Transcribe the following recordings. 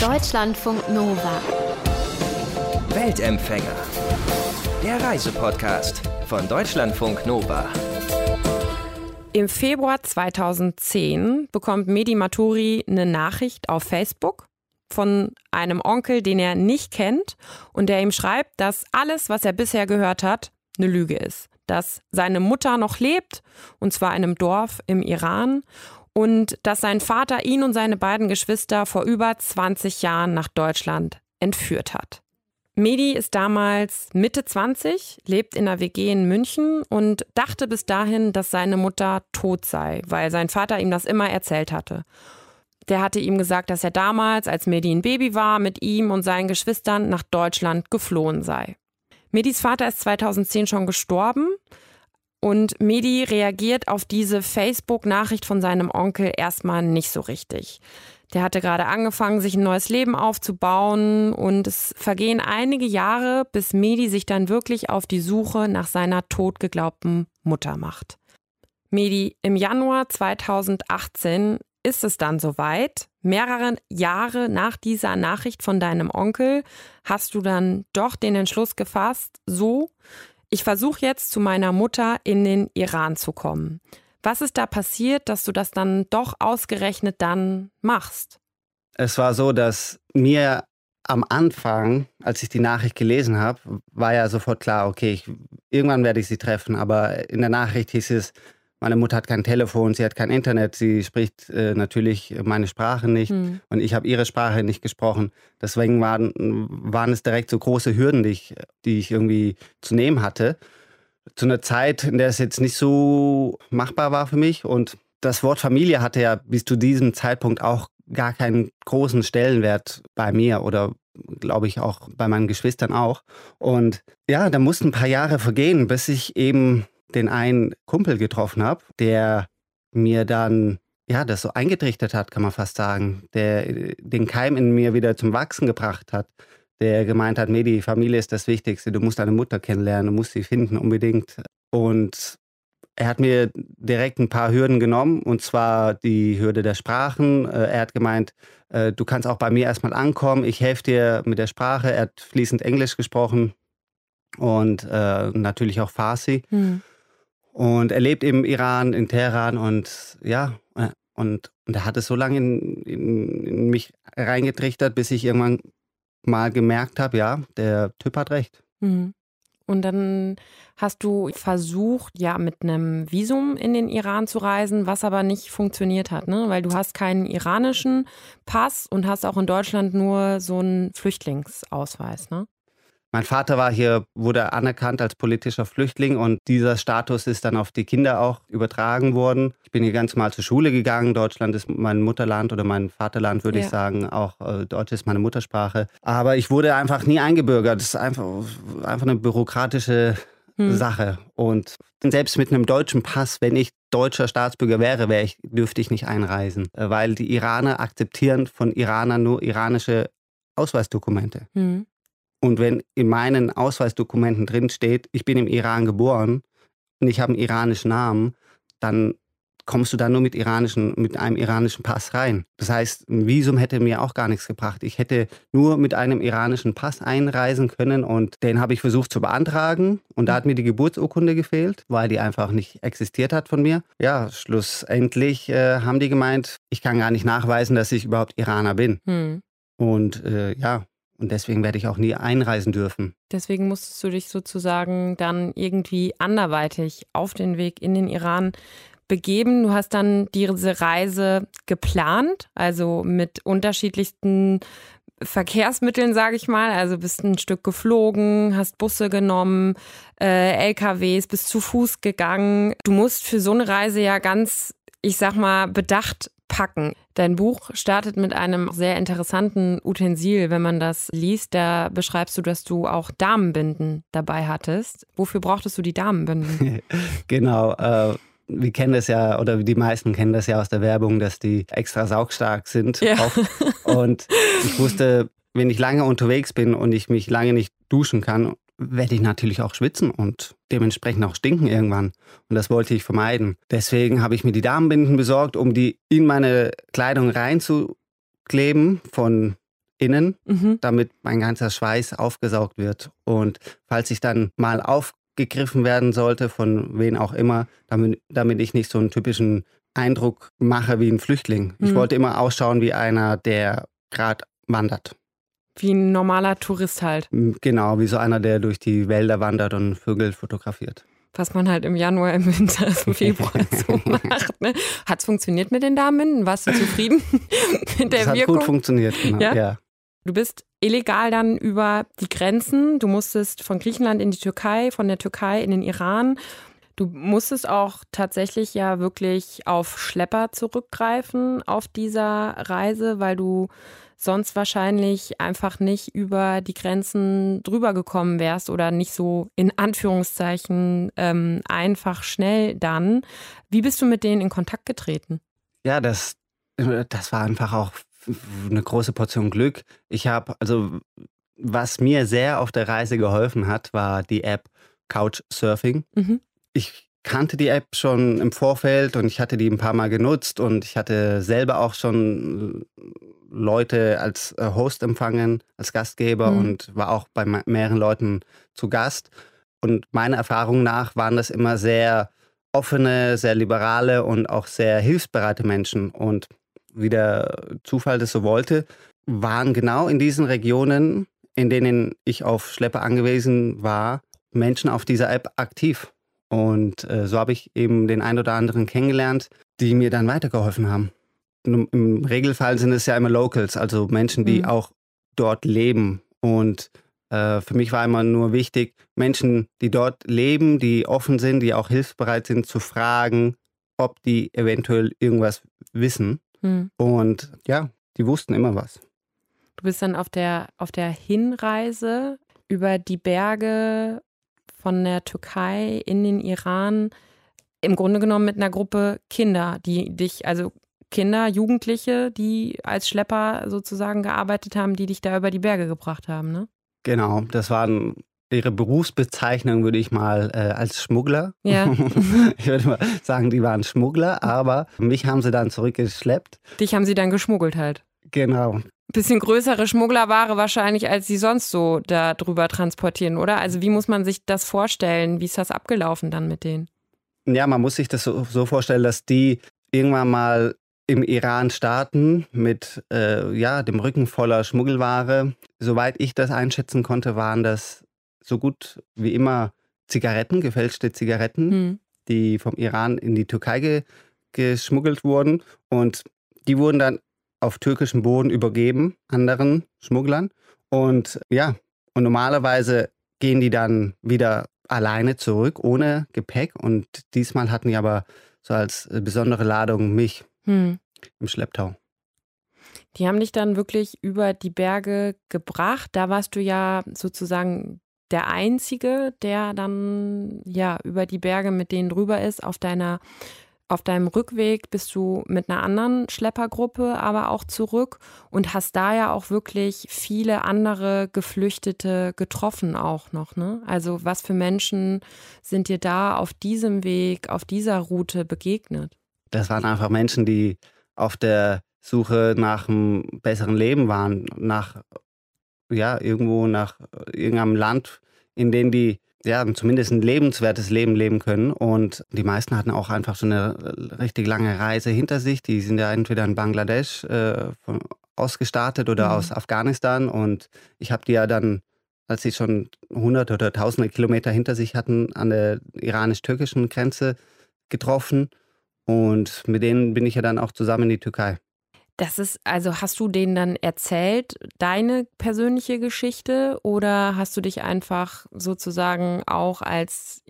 Deutschlandfunk Nova. Weltempfänger. Der Reisepodcast von Deutschlandfunk Nova. Im Februar 2010 bekommt Medi Maturi eine Nachricht auf Facebook von einem Onkel, den er nicht kennt und der ihm schreibt, dass alles, was er bisher gehört hat, eine Lüge ist. Dass seine Mutter noch lebt, und zwar in einem Dorf im Iran, und dass sein Vater ihn und seine beiden Geschwister vor über 20 Jahren nach Deutschland entführt hat. Medi ist damals Mitte 20, lebt in einer WG in München und dachte bis dahin, dass seine Mutter tot sei, weil sein Vater ihm das immer erzählt hatte. Der hatte ihm gesagt, dass er damals, als Medi ein Baby war, mit ihm und seinen Geschwistern nach Deutschland geflohen sei. Medis Vater ist 2010 schon gestorben und Medi reagiert auf diese Facebook-Nachricht von seinem Onkel erstmal nicht so richtig. Der hatte gerade angefangen, sich ein neues Leben aufzubauen und es vergehen einige Jahre, bis Medi sich dann wirklich auf die Suche nach seiner totgeglaubten Mutter macht. Medi, im Januar 2018 ist es dann soweit. Mehrere Jahre nach dieser Nachricht von deinem Onkel hast du dann doch den Entschluss gefasst, so, ich versuche jetzt zu meiner Mutter in den Iran zu kommen. Was ist da passiert, dass du das dann doch ausgerechnet dann machst? Es war so, dass mir am Anfang, als ich die Nachricht gelesen habe, war ja sofort klar, okay, ich, irgendwann werde ich sie treffen. Aber in der Nachricht hieß es, meine Mutter hat kein Telefon, sie hat kein Internet, sie spricht äh, natürlich meine Sprache nicht hm. und ich habe ihre Sprache nicht gesprochen. Deswegen waren, waren es direkt so große Hürden, die ich, die ich irgendwie zu nehmen hatte zu einer Zeit, in der es jetzt nicht so machbar war für mich. Und das Wort Familie hatte ja bis zu diesem Zeitpunkt auch gar keinen großen Stellenwert bei mir oder glaube ich auch bei meinen Geschwistern auch. Und ja, da mussten ein paar Jahre vergehen, bis ich eben den einen Kumpel getroffen habe, der mir dann ja, das so eingetrichtert hat, kann man fast sagen, der den Keim in mir wieder zum Wachsen gebracht hat, der gemeint hat, Medi, Familie ist das Wichtigste, du musst deine Mutter kennenlernen, du musst sie finden unbedingt. Und er hat mir direkt ein paar Hürden genommen, und zwar die Hürde der Sprachen. Äh, er hat gemeint, äh, du kannst auch bei mir erstmal ankommen, ich helfe dir mit der Sprache. Er hat fließend Englisch gesprochen und äh, natürlich auch Farsi. Hm. Und er lebt im Iran, in Teheran und ja, und, und er hat es so lange in, in, in mich reingetrichtert, bis ich irgendwann mal gemerkt habe, ja, der Typ hat recht. Mhm. Und dann hast du versucht, ja, mit einem Visum in den Iran zu reisen, was aber nicht funktioniert hat, ne? Weil du hast keinen iranischen Pass und hast auch in Deutschland nur so einen Flüchtlingsausweis, ne? Mein Vater war hier, wurde anerkannt als politischer Flüchtling und dieser Status ist dann auf die Kinder auch übertragen worden. Ich bin hier ganz mal zur Schule gegangen. Deutschland ist mein Mutterland oder mein Vaterland, würde ja. ich sagen. Auch äh, Deutsch ist meine Muttersprache. Aber ich wurde einfach nie eingebürgert. Das ist einfach, einfach eine bürokratische hm. Sache. Und selbst mit einem deutschen Pass, wenn ich deutscher Staatsbürger wäre, wäre ich, dürfte ich nicht einreisen, äh, weil die Iraner akzeptieren von Iranern nur iranische Ausweisdokumente. Hm. Und wenn in meinen Ausweisdokumenten drin steht, ich bin im Iran geboren und ich habe einen iranischen Namen, dann kommst du da nur mit, iranischen, mit einem iranischen Pass rein. Das heißt, ein Visum hätte mir auch gar nichts gebracht. Ich hätte nur mit einem iranischen Pass einreisen können und den habe ich versucht zu beantragen und da hat mir die Geburtsurkunde gefehlt, weil die einfach nicht existiert hat von mir. Ja, schlussendlich äh, haben die gemeint, ich kann gar nicht nachweisen, dass ich überhaupt Iraner bin. Hm. Und äh, ja, und deswegen werde ich auch nie einreisen dürfen. Deswegen musstest du dich sozusagen dann irgendwie anderweitig auf den Weg in den Iran begeben. Du hast dann diese Reise geplant, also mit unterschiedlichsten Verkehrsmitteln, sage ich mal. Also bist ein Stück geflogen, hast Busse genommen, äh, LKWs, bist zu Fuß gegangen. Du musst für so eine Reise ja ganz, ich sag mal, bedacht packen. Dein Buch startet mit einem sehr interessanten Utensil, wenn man das liest. Da beschreibst du, dass du auch Damenbinden dabei hattest. Wofür brauchtest du die Damenbinden? genau. Äh wir kennen das ja, oder die meisten kennen das ja aus der Werbung, dass die extra saugstark sind. Ja. Und ich wusste, wenn ich lange unterwegs bin und ich mich lange nicht duschen kann werde ich natürlich auch schwitzen und dementsprechend auch stinken irgendwann. Und das wollte ich vermeiden. Deswegen habe ich mir die Damenbinden besorgt, um die in meine Kleidung reinzukleben von innen, Mhm. damit mein ganzer Schweiß aufgesaugt wird. Und falls ich dann mal aufgegriffen werden sollte, von wen auch immer, damit, damit ich nicht so einen typischen Eindruck mache wie ein Flüchtling. Ich Mhm. wollte immer ausschauen wie einer, der gerade wandert. Wie ein normaler Tourist halt. M, Genau, wie so einer, der durch die Wälder wandert und Vögel fotografiert. Was man halt im Januar, im Winter, im Februar so macht. Ne? Hat es funktioniert mit den Damen? Warst du zufrieden mit der das hat Wirkung? gut funktioniert, genau. Ja? ja. Du bist illegal dann über die Grenzen. Du musstest von Griechenland in die Türkei, von der Türkei in den Iran. Du musstest auch tatsächlich ja wirklich auf Schlepper zurückgreifen auf dieser Reise, weil du sonst wahrscheinlich einfach nicht über die Grenzen drüber gekommen wärst oder nicht so in Anführungszeichen ähm, einfach schnell dann. Wie bist du mit denen in Kontakt getreten? Ja, das, das war einfach auch eine große Portion Glück. Ich habe, also was mir sehr auf der Reise geholfen hat, war die App Couchsurfing. Mhm. Ich kannte die App schon im Vorfeld und ich hatte die ein paar Mal genutzt und ich hatte selber auch schon Leute als äh, Host empfangen, als Gastgeber Mhm. und war auch bei me- mehreren Leuten zu Gast. Und meiner Erfahrung nach waren das immer sehr offene, sehr liberale und auch sehr hilfsbereite Menschen. Und wie der Zufall das so wollte, waren genau in diesen Regionen, in denen ich auf Schlepper angewiesen war, Menschen auf dieser App aktiv. Und äh, so habe ich eben den ein oder anderen kennengelernt, die mir dann weitergeholfen haben. Im Regelfall sind es ja immer Locals, also Menschen, die Mhm. auch dort leben. Und äh, für mich war immer nur wichtig, Menschen, die dort leben, die offen sind, die auch hilfsbereit sind, zu fragen, ob die eventuell irgendwas wissen. Hm. Und ja, die wussten immer was. Du bist dann auf der, auf der Hinreise über die Berge von der Türkei in den Iran, im Grunde genommen mit einer Gruppe Kinder, die dich, also Kinder, Jugendliche, die als Schlepper sozusagen gearbeitet haben, die dich da über die Berge gebracht haben, ne? Genau, das waren ihre Berufsbezeichnung, würde ich mal äh, als Schmuggler. Ja. ich würde mal sagen, die waren Schmuggler, aber mich haben sie dann zurückgeschleppt. Dich haben sie dann geschmuggelt halt. Genau. Bisschen größere Schmugglerware wahrscheinlich, als sie sonst so da drüber transportieren, oder? Also wie muss man sich das vorstellen? Wie ist das abgelaufen dann mit denen? Ja, man muss sich das so, so vorstellen, dass die irgendwann mal im Iran starten mit äh, ja, dem Rücken voller Schmuggelware. Soweit ich das einschätzen konnte, waren das so gut wie immer Zigaretten, gefälschte Zigaretten, Hm. die vom Iran in die Türkei ge geschmuggelt wurden. Und die wurden dann auf türkischem Boden übergeben, anderen Schmugglern. Und ja, und normalerweise gehen die dann wieder alleine zurück, ohne Gepäck. Und diesmal hatten die aber so als äh, besondere Ladung mich Hm. im Schlepptau. Die haben dich dann wirklich über die Berge gebracht. Da warst du ja sozusagen der Einzige, der dann ja über die Berge mit denen drüber ist. Auf deiner, auf deinem Rückweg bist du mit einer anderen Schleppergruppe aber auch zurück und hast da ja auch wirklich viele andere Geflüchtete getroffen auch noch. Ne? Also was für Menschen sind dir da auf diesem Weg, auf dieser Route begegnet? Das waren einfach Menschen, die auf der Suche nach einem besseren Leben waren, nach, ja, irgendwo nach irgendeinem Land, in dem die ja, zumindest ein lebenswertes Leben leben können. Und die meisten hatten auch einfach schon eine richtig lange Reise hinter sich. Die sind ja entweder in Bangladesch äh, von, ausgestartet oder Mhm. aus Afghanistan. Und ich habe die ja dann, als sie schon hunderte oder tausende Kilometer hinter sich hatten, an der iranisch-türkischen Grenze getroffen. Und mit denen bin ich ja dann auch zusammen in die Türkei. Das ist, also hast du denen dann erzählt, deine persönliche Geschichte oder hast du dich einfach sozusagen auch als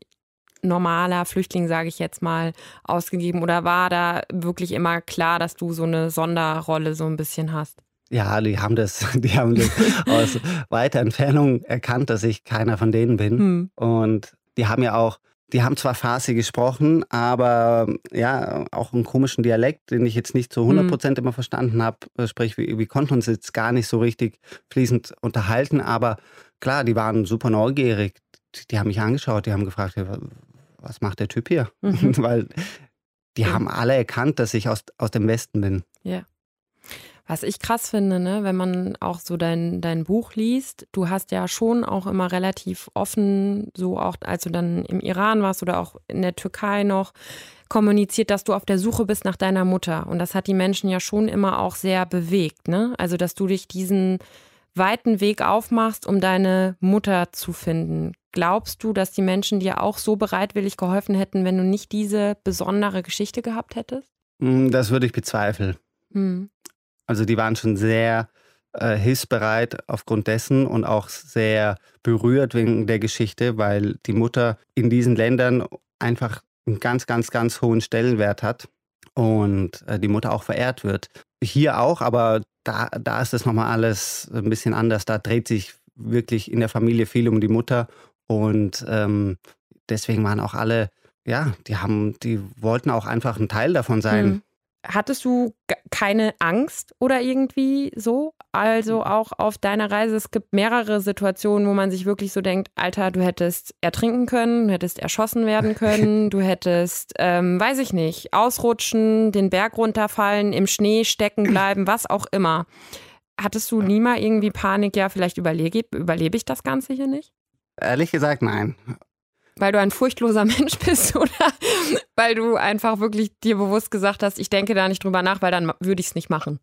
normaler Flüchtling, sage ich jetzt mal, ausgegeben oder war da wirklich immer klar, dass du so eine Sonderrolle so ein bisschen hast? Ja, die haben das, die haben das aus weiter Entfernung erkannt, dass ich keiner von denen bin. Hm. Und die haben ja auch, die haben zwar Farsi gesprochen, aber ja, auch einen komischen Dialekt, den ich jetzt nicht zu 100 Prozent immer verstanden habe. Sprich, wir, wir konnten uns jetzt gar nicht so richtig fließend unterhalten, aber klar, die waren super neugierig. Die, die haben mich angeschaut, die haben gefragt, ja, was macht der Typ hier? Mhm. Weil die Ja. haben alle erkannt, dass ich aus, aus dem Westen bin. Was ich krass finde, ne, wenn man auch so dein, dein Buch liest, du hast ja schon auch immer relativ offen, so auch als du dann im Iran warst oder auch in der Türkei noch, kommuniziert, dass du auf der Suche bist nach deiner Mutter. Und das hat die Menschen ja schon immer auch sehr bewegt, ne? Also, dass du dich diesen weiten Weg aufmachst, um deine Mutter zu finden. Glaubst du, dass die Menschen dir auch so bereitwillig geholfen hätten, wenn du nicht diese besondere Geschichte gehabt hättest? Hm, das würde ich bezweifeln. Hm. Also die waren schon sehr äh, hilfsbereit aufgrund dessen und auch sehr berührt wegen der Geschichte, weil die Mutter in diesen Ländern einfach einen ganz, ganz, ganz hohen Stellenwert hat und äh, die Mutter auch verehrt wird. Hier auch, aber da, da ist das nochmal alles ein bisschen anders. Da dreht sich wirklich in der Familie viel um die Mutter und ähm, deswegen waren auch alle, ja, die haben, die wollten auch einfach ein Teil davon sein. Hm. Hattest du keine Angst oder irgendwie so? Also auch auf deiner Reise, es gibt mehrere Situationen, wo man sich wirklich so denkt, Alter, du hättest ertrinken können, du hättest erschossen werden können, du hättest, ähm, weiß ich nicht, ausrutschen, den Berg runterfallen, im Schnee stecken bleiben, was auch immer. Hattest du nie mal irgendwie Panik, ja, vielleicht überlebe, überlebe ich das Ganze hier nicht? Ehrlich gesagt, nein. Weil du ein furchtloser Mensch bist oder weil du einfach wirklich dir bewusst gesagt hast, ich denke da nicht drüber nach, weil dann würde ich es nicht machen?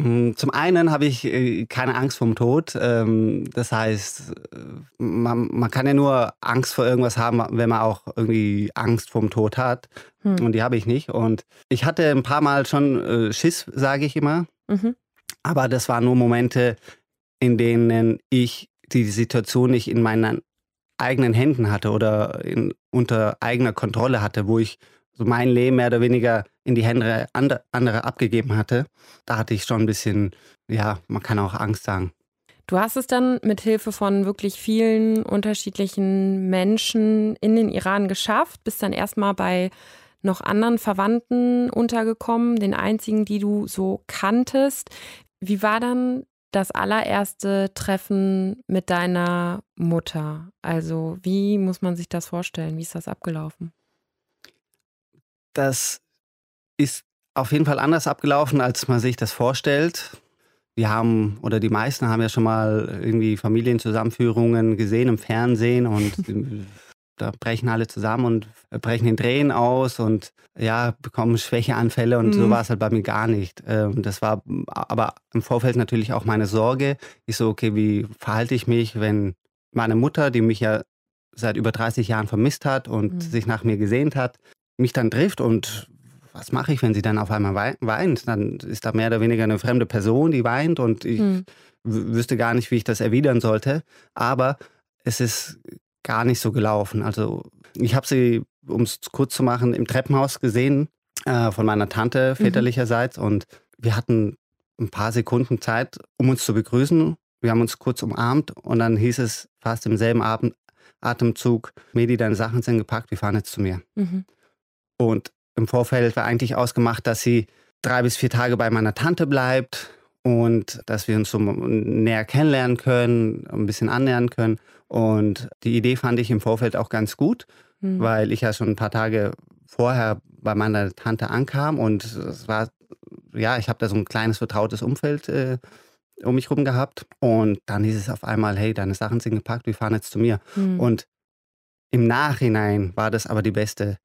Hm, zum einen habe ich äh, keine Angst vorm Tod. Ähm, das heißt, äh, man, man, kann ja nur Angst vor irgendwas haben, wenn man auch irgendwie Angst vorm Tod hat. Hm. Und die habe ich nicht. Und ich hatte ein paar Mal schon äh, Schiss, sage ich immer. Mhm. Aber das waren nur Momente, in denen ich die Situation nicht in meinen eigenen Händen hatte oder in, unter eigener Kontrolle hatte, wo ich so mein Leben mehr oder weniger in die Hände anderer abgegeben hatte. Da hatte ich schon ein bisschen, ja, man kann auch Angst sagen. Du hast es dann mit Hilfe von wirklich vielen unterschiedlichen Menschen in den Iran geschafft, bist dann erstmal bei noch anderen Verwandten untergekommen, den einzigen, die du so kanntest. Wie war dann das allererste Treffen mit deiner Mutter? Also, wie muss man sich das vorstellen? Wie ist das abgelaufen? Das ist auf jeden Fall anders abgelaufen, als man sich das vorstellt. Wir haben, oder die meisten haben ja schon mal irgendwie Familienzusammenführungen gesehen im Fernsehen und da brechen alle zusammen und brechen in Tränen aus und ja, bekommen Schwächeanfälle und mhm. so war es halt bei mir gar nicht. Ähm, das war aber im Vorfeld natürlich auch meine Sorge. Ich so, okay, wie verhalte ich mich, wenn meine Mutter, die mich ja seit über 30 Jahren vermisst hat und mhm. sich nach mir gesehnt hat, mich dann trifft und was mache ich, wenn sie dann auf einmal weint? Dann ist da mehr oder weniger eine fremde Person, die weint und ich mhm. wüsste gar nicht, wie ich das erwidern sollte. Aber es ist gar nicht so gelaufen. Also ich habe sie, um es kurz zu machen, im Treppenhaus gesehen äh, von meiner Tante mhm. väterlicherseits mhm. und wir hatten ein paar Sekunden Zeit, um uns zu begrüßen. Wir haben uns kurz umarmt und dann hieß es fast im selben Abend, Atemzug, Medi, deine Sachen sind gepackt, wir fahren jetzt zu mir. Mhm. Und im Vorfeld war eigentlich ausgemacht, dass sie drei bis vier Tage bei meiner Tante bleibt und dass wir uns so näher kennenlernen können, ein bisschen annähern können. Und die Idee fand ich im Vorfeld auch ganz gut, mhm. weil ich ja schon ein paar Tage vorher bei meiner Tante ankam und es war, ja, ich habe da so ein kleines vertrautes Umfeld äh, um mich rum gehabt. Und dann hieß es auf einmal, hey, deine Sachen sind gepackt, wir fahren jetzt zu mir. Mhm. Und im Nachhinein war das aber die beste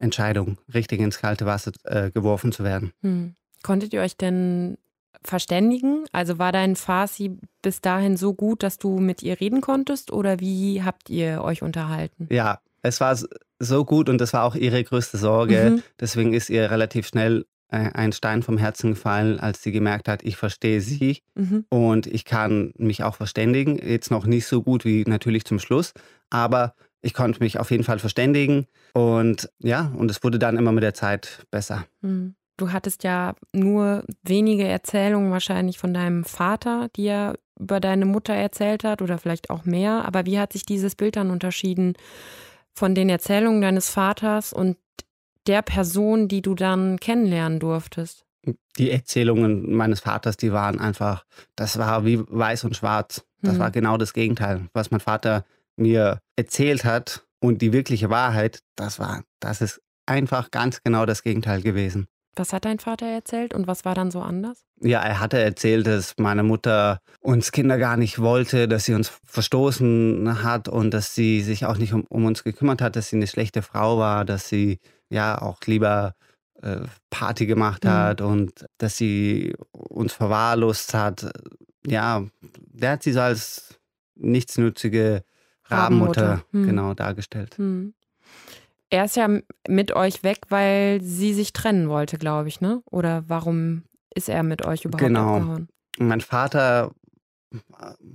Entscheidung, richtig ins kalte Wasser äh, geworfen zu werden. Mhm. Konntet ihr euch denn verständigen? Also war dein Farsi bis dahin so gut, dass du mit ihr reden konntest oder wie habt ihr euch unterhalten? Ja, es war so gut und das war auch ihre größte Sorge. Mhm. Deswegen ist ihr relativ schnell äh, ein Stein vom Herzen gefallen, als sie gemerkt hat, ich verstehe sie mhm. und ich kann mich auch verständigen. Jetzt noch nicht so gut wie natürlich zum Schluss, aber ich konnte mich auf jeden Fall verständigen und ja, und es wurde dann immer mit der Zeit besser. Mhm. Du hattest ja nur wenige Erzählungen wahrscheinlich von deinem Vater, die er über deine Mutter erzählt hat oder vielleicht auch mehr. Aber wie hat sich dieses Bild dann unterschieden von den Erzählungen deines Vaters und der Person, die du dann kennenlernen durftest? Die Erzählungen meines Vaters, die waren einfach, das war wie weiß und schwarz. Das mhm. war genau das Gegenteil. Was mein Vater mir erzählt hat und die wirkliche Wahrheit, das war, das ist einfach ganz genau das Gegenteil gewesen. Was hat dein Vater erzählt und was war dann so anders? Ja, er hatte erzählt, dass meine Mutter uns Kinder gar nicht wollte, dass sie uns verstoßen hat und dass sie sich auch nicht um, um uns gekümmert hat, dass sie eine schlechte Frau war, dass sie ja auch lieber äh, Party gemacht hat mhm. und dass sie uns verwahrlost hat. Ja, der hat sie so als nichtsnützige Rabenmutter, Rabenmutter. Mhm. genau dargestellt. Mhm. Er ist ja mit euch weg, weil sie sich trennen wollte, glaube ich, ne? Oder warum ist er mit euch überhaupt genau. abgehauen? Mein Vater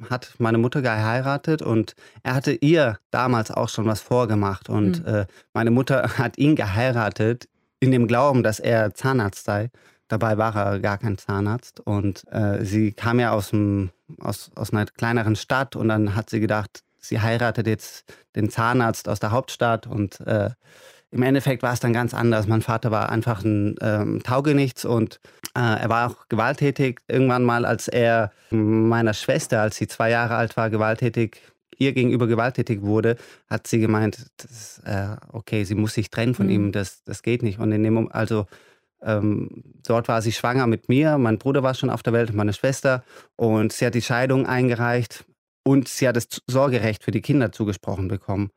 hat meine Mutter geheiratet und er hatte ihr damals auch schon was vorgemacht. Und mhm. äh, meine Mutter hat ihn geheiratet in dem Glauben, dass er Zahnarzt sei. Dabei war er gar kein Zahnarzt. Und äh, sie kam ja aus, dem, aus, aus einer kleineren Stadt und dann hat sie gedacht, sie heiratet jetzt den Zahnarzt aus der Hauptstadt und äh, im Endeffekt war es dann ganz anders. Mein Vater war einfach ein ähm, Taugenichts und äh, er war auch gewalttätig. Irgendwann mal, als er meiner Schwester, als sie zwei Jahre alt war, gewalttätig, ihr gegenüber gewalttätig wurde, hat sie gemeint, das, äh, okay, sie muss sich trennen von mhm. ihm, das, das geht nicht. Und in dem, also ähm, dort war sie schwanger mit mir, mein Bruder war schon auf der Welt, meine Schwester und sie hat die Scheidung eingereicht und sie hat das Sorgerecht für die Kinder zugesprochen bekommen.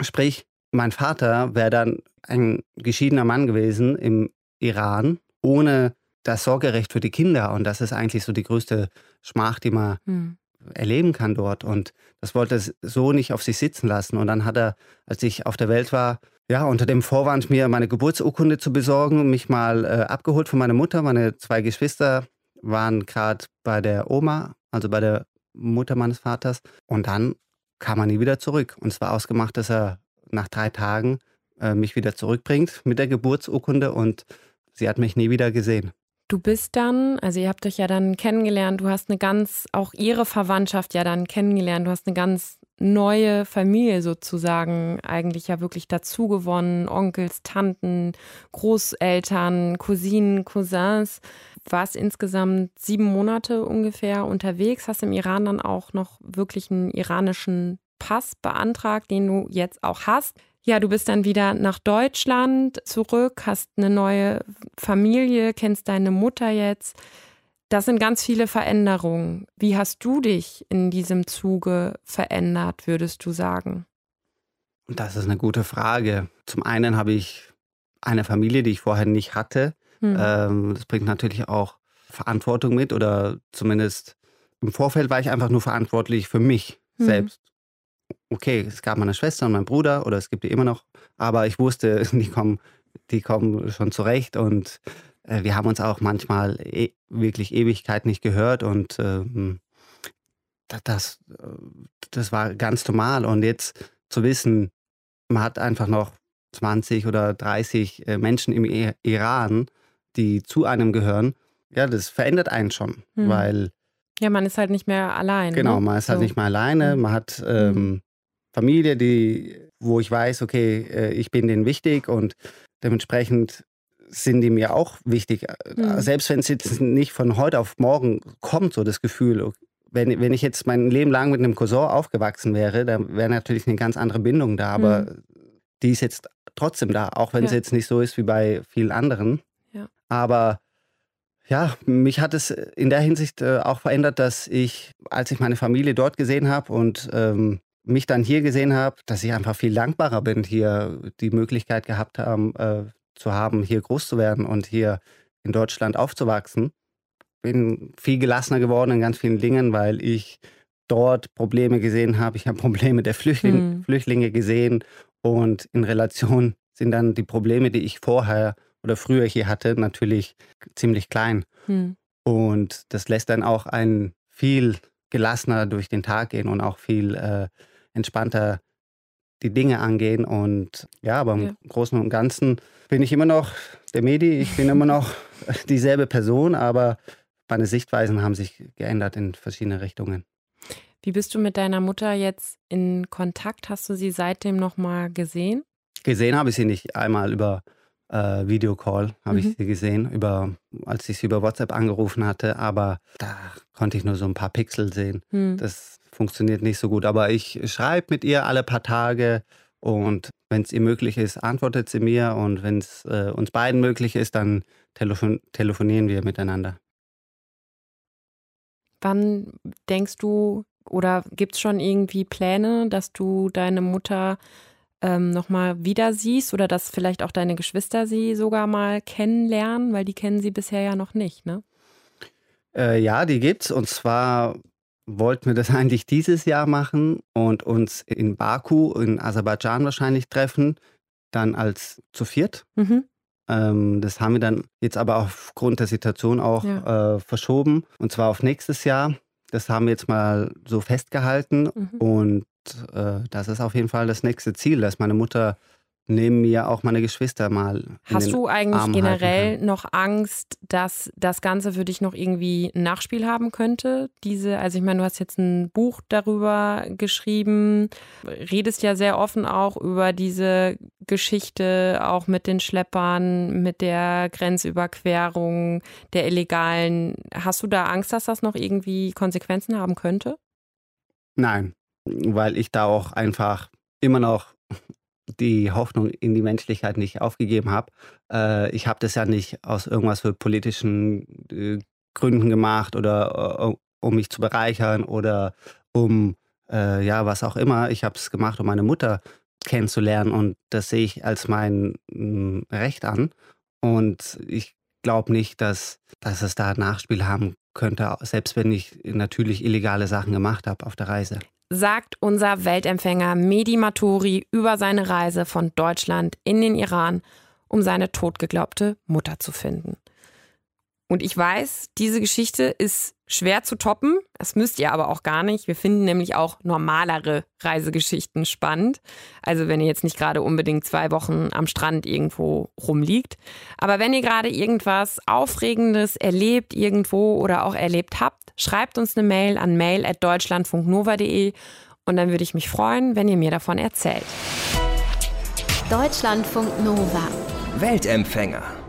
Sprich, mein Vater wäre dann ein geschiedener Mann gewesen im Iran, ohne das Sorgerecht für die Kinder. Und das ist eigentlich so die größte Schmach, die man hm. erleben kann dort. Und das wollte er so nicht auf sich sitzen lassen. Und dann hat er, als ich auf der Welt war, ja, unter dem Vorwand, mir meine Geburtsurkunde zu besorgen, mich mal äh, abgeholt von meiner Mutter. Meine zwei Geschwister waren gerade bei der Oma, also bei der Mutter meines Vaters. Und dann kam er nie wieder zurück. Und es war ausgemacht, dass er nach drei Tagen äh, mich wieder zurückbringt mit der Geburtsurkunde und sie hat mich nie wieder gesehen. Du bist dann, also ihr habt euch ja dann kennengelernt, du hast eine ganz, auch ihre Verwandtschaft ja dann kennengelernt, du hast eine ganz neue Familie sozusagen eigentlich ja wirklich dazu gewonnen, Onkels, Tanten, Großeltern, Cousinen, Cousins warst insgesamt sieben Monate ungefähr unterwegs, hast im Iran dann auch noch wirklich einen iranischen Pass beantragt, den du jetzt auch hast. Ja, du bist dann wieder nach Deutschland zurück, hast eine neue Familie, kennst deine Mutter jetzt. Das sind ganz viele Veränderungen. Wie hast du dich in diesem Zuge verändert, würdest du sagen? Das ist eine gute Frage. Zum einen habe ich eine Familie, die ich vorher nicht hatte. Mhm. Ähm, das bringt natürlich auch Verantwortung mit oder zumindest im Vorfeld war ich einfach nur verantwortlich für mich mhm. selbst. Okay, es gab meine Schwester und meinen Bruder oder es gibt die immer noch, aber ich wusste, die kommen, die kommen schon zurecht und wir haben uns auch manchmal e wirklich Ewigkeit nicht gehört und ähm, das, das war ganz normal. Und jetzt zu wissen, man hat einfach noch 20 oder 30 äh, Menschen im Iran, die zu einem gehören, ja, das verändert einen schon, mhm. weil. Ja, man ist halt nicht mehr allein. Genau, ne? man ist halt so. halt nicht mehr alleine. Mhm. Man hat ähm, mhm. Familie, die, wo ich weiß, okay, äh, ich bin denen wichtig und dementsprechend sind die mir auch wichtig. Mhm. Selbst wenn es jetzt nicht von heute auf morgen kommt, so das Gefühl, wenn, wenn ich jetzt mein Leben lang mit einem Cousin aufgewachsen wäre, dann wäre natürlich eine ganz andere Bindung da. Aber mhm. die ist jetzt trotzdem da, auch wenn ja. es jetzt nicht so ist wie bei vielen anderen. Aber ja, mich hat es in der Hinsicht äh, auch verändert, dass ich, als ich meine Familie dort gesehen habe und ähm, mich dann hier gesehen habe, dass ich einfach viel dankbarer bin, hier die Möglichkeit gehabt haben, äh, zu haben, hier groß zu werden und hier in Deutschland aufzuwachsen. Bin viel gelassener geworden in ganz vielen Dingen, weil ich dort Probleme gesehen habe. Ich habe Probleme der Flüchtling hm. Flüchtlinge gesehen und in Relation sind dann die Probleme, die ich vorher oder früher hier hatte, natürlich ziemlich klein. Hm. Und das lässt dann auch einen viel gelassener durch den Tag gehen und auch viel äh, entspannter die Dinge angehen. Und ja, aber im ja. Großen und Ganzen bin ich immer noch der Medi, ich bin immer noch dieselbe Person, aber meine Sichtweisen haben sich geändert in verschiedene Richtungen. Wie bist du mit deiner Mutter jetzt in Kontakt? Hast du sie seitdem nochmal gesehen? Gesehen habe ich sie nicht einmal über äh, Videocall, habe mhm. ich sie gesehen, über, als ich sie über WhatsApp angerufen hatte, aber da konnte ich nur so ein paar Pixel sehen. Mhm. Das funktioniert nicht so gut. Aber ich schreibe mit ihr alle paar Tage und Wenn es ihr möglich ist, antwortet sie mir und wenn es äh, uns beiden möglich ist, dann telefon telefonieren wir miteinander. Wann denkst du oder gibt es schon irgendwie Pläne, dass du deine Mutter ähm, nochmal wieder siehst oder dass vielleicht auch deine Geschwister sie sogar mal kennenlernen, weil die kennen sie bisher ja noch nicht, ne? Äh, ja, die gibt's. Und zwar wollten wir das eigentlich dieses Jahr machen und uns in Baku in Aserbaidschan wahrscheinlich treffen, dann als zu viert. Mhm. Ähm, das haben wir dann jetzt aber aufgrund der Situation auch ja. äh, verschoben und zwar auf nächstes Jahr. Das haben wir jetzt mal so festgehalten mhm. und äh, das ist auf jeden Fall das nächste Ziel, dass meine Mutter neben mir auch meine Geschwister mal. Hast du eigentlich Arm generell noch Angst, dass das Ganze für dich noch irgendwie ein Nachspiel haben könnte? Diese, also ich meine, du hast jetzt ein Buch darüber geschrieben, redest ja sehr offen auch über diese Geschichte, auch mit den Schleppern, mit der Grenzüberquerung, der illegalen. Hast du da Angst, dass das noch irgendwie Konsequenzen haben könnte? Nein, weil ich da auch einfach immer noch die Hoffnung in die Menschlichkeit nicht aufgegeben habe. Äh, ich habe das ja nicht aus irgendwas für politischen äh, Gründen gemacht oder äh, um mich zu bereichern oder um äh, ja was auch immer. Ich habe es gemacht, um meine Mutter kennenzulernen und das sehe ich als mein mh, mm, Recht an. Und ich glaube nicht, dass, dass es da Nachspiel haben könnte, selbst wenn ich natürlich illegale Sachen gemacht habe auf der Reise sagt unser Weltempfänger Mehdi Maturi über seine Reise von Deutschland in den Iran, um seine totgeglaubte Mutter zu finden. Und ich weiß, diese Geschichte ist schwer zu toppen. Das müsst ihr aber auch gar nicht. Wir finden nämlich auch normalere Reisegeschichten spannend. Also wenn ihr jetzt nicht gerade unbedingt zwei Wochen am Strand irgendwo rumliegt. Aber wenn ihr gerade irgendwas Aufregendes erlebt irgendwo oder auch erlebt habt, schreibt uns eine Mail an mail.deutschlandfunknova.de und dann würde ich mich freuen, wenn ihr mir davon erzählt. Deutschlandfunk Nova. Weltempfänger.